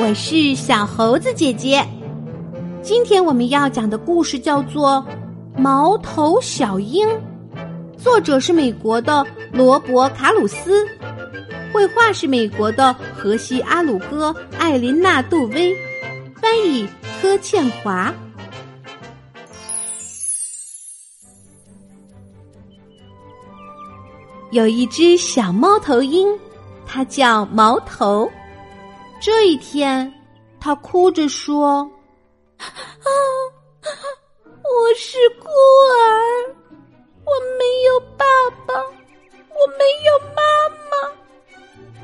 我是小猴子姐姐。今天我们要讲的故事叫做《毛头小鹰》，作者是美国的罗伯·卡鲁斯，绘画是美国的荷西·阿鲁戈、艾琳娜·杜威，翻译柯倩华。有一只小猫头鹰，它叫毛头。这一天，他哭着说：“啊，我是孤儿，我没有爸爸，我没有妈妈，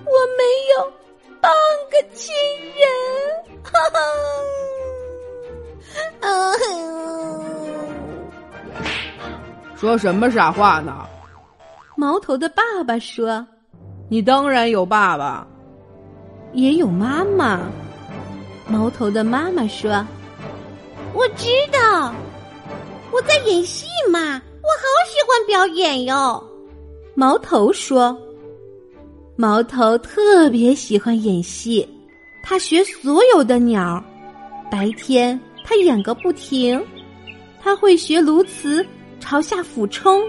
我没有半个亲人。”哈哈，说什么傻话呢？毛头的爸爸说：“你当然有爸爸，也有妈妈。”毛头的妈妈说：“我知道，我在演戏嘛，我好喜欢表演哟。”毛头说：“毛头特别喜欢演戏，他学所有的鸟，白天他演个不停，他会学鸬鹚朝下俯冲。”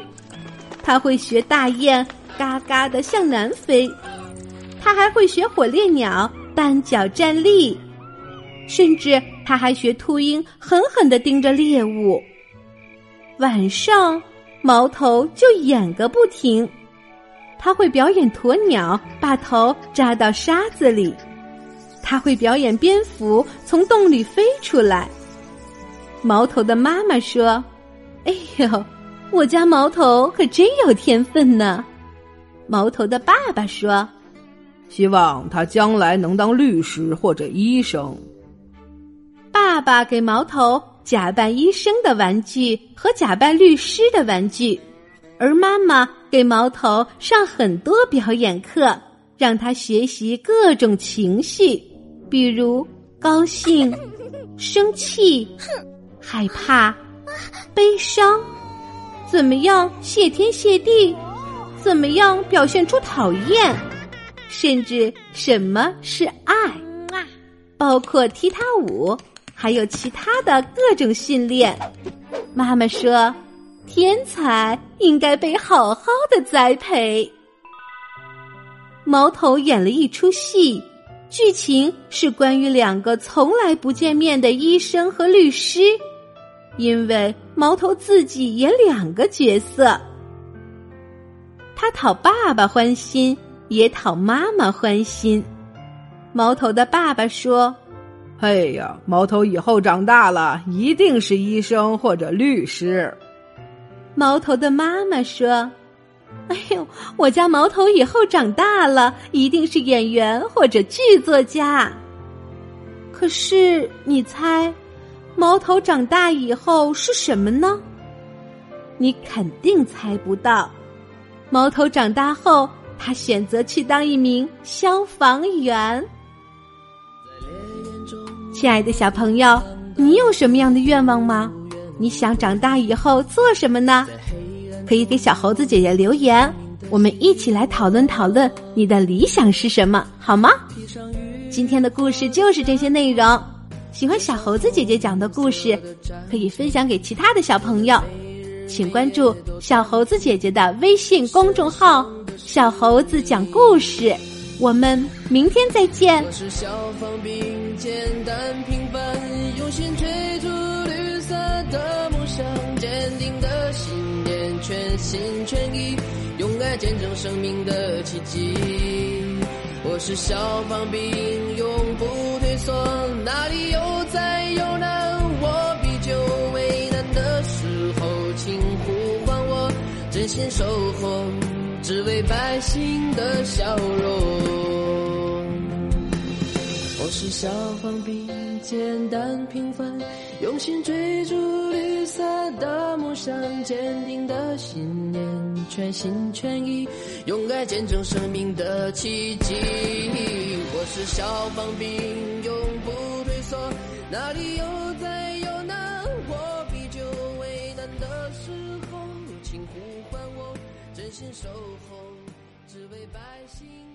他会学大雁嘎嘎的向南飞，他还会学火烈鸟单脚站立，甚至他还学秃鹰狠狠的盯着猎物。晚上，毛头就演个不停。他会表演鸵鸟把头扎到沙子里，他会表演蝙蝠从洞里飞出来。毛头的妈妈说：“哎呦。”我家毛头可真有天分呢，毛头的爸爸说：“希望他将来能当律师或者医生。”爸爸给毛头假扮医生的玩具和假扮律师的玩具，而妈妈给毛头上很多表演课，让他学习各种情绪，比如高兴、生气、害怕、悲伤。怎么样谢天谢地？怎么样表现出讨厌？甚至什么是爱？包括踢踏舞，还有其他的各种训练。妈妈说，天才应该被好好的栽培。毛头演了一出戏，剧情是关于两个从来不见面的医生和律师。因为毛头自己演两个角色，他讨爸爸欢心，也讨妈妈欢心。毛头的爸爸说：“嘿呀，毛头以后长大了一定是医生或者律师。”毛头的妈妈说：“哎呦，我家毛头以后长大了一定是演员或者剧作家。”可是你猜？毛头长大以后是什么呢？你肯定猜不到。毛头长大后，他选择去当一名消防员。亲爱的小朋友，你有什么样的愿望吗？你想长大以后做什么呢？可以给小猴子姐姐留言，我们一起来讨论讨论你的理想是什么，好吗？今天的故事就是这些内容。喜欢小猴子姐姐讲的故事，可以分享给其他的小朋友。请关注小猴子姐姐的微信公众号“小猴子讲故事”。我们明天再见。我是消防兵，简单平凡，用心追逐绿色的梦想，坚定的信念，全心全意，用爱见证生命的奇迹。我是消防兵，永不退缩。哪里有灾有难，真心守候，只为百姓的笑容。我是消防兵，简单平凡，用心追逐绿色的梦想，坚定的信念，全心全意，用爱见证生命的奇迹。我是消防兵，永不退缩，哪里有灾有难，心守候，只为百姓。